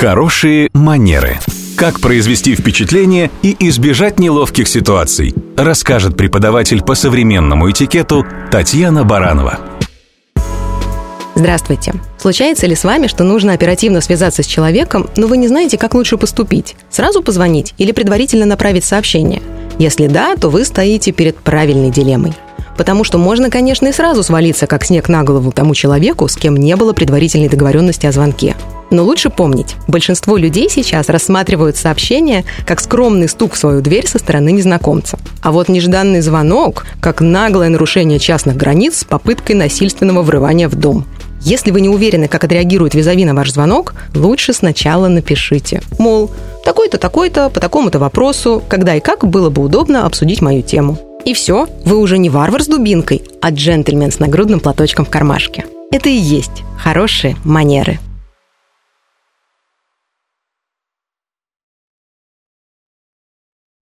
Хорошие манеры. Как произвести впечатление и избежать неловких ситуаций, расскажет преподаватель по современному этикету Татьяна Баранова. Здравствуйте. Случается ли с вами, что нужно оперативно связаться с человеком, но вы не знаете, как лучше поступить? Сразу позвонить или предварительно направить сообщение? Если да, то вы стоите перед правильной дилеммой. Потому что можно, конечно, и сразу свалиться, как снег на голову тому человеку, с кем не было предварительной договоренности о звонке. Но лучше помнить, большинство людей сейчас рассматривают сообщение как скромный стук в свою дверь со стороны незнакомца. А вот нежданный звонок как наглое нарушение частных границ с попыткой насильственного врывания в дом. Если вы не уверены, как отреагирует визави на ваш звонок, лучше сначала напишите. Мол, такой-то, такой-то, по такому-то вопросу, когда и как было бы удобно обсудить мою тему. И все, вы уже не варвар с дубинкой, а джентльмен с нагрудным платочком в кармашке. Это и есть хорошие манеры.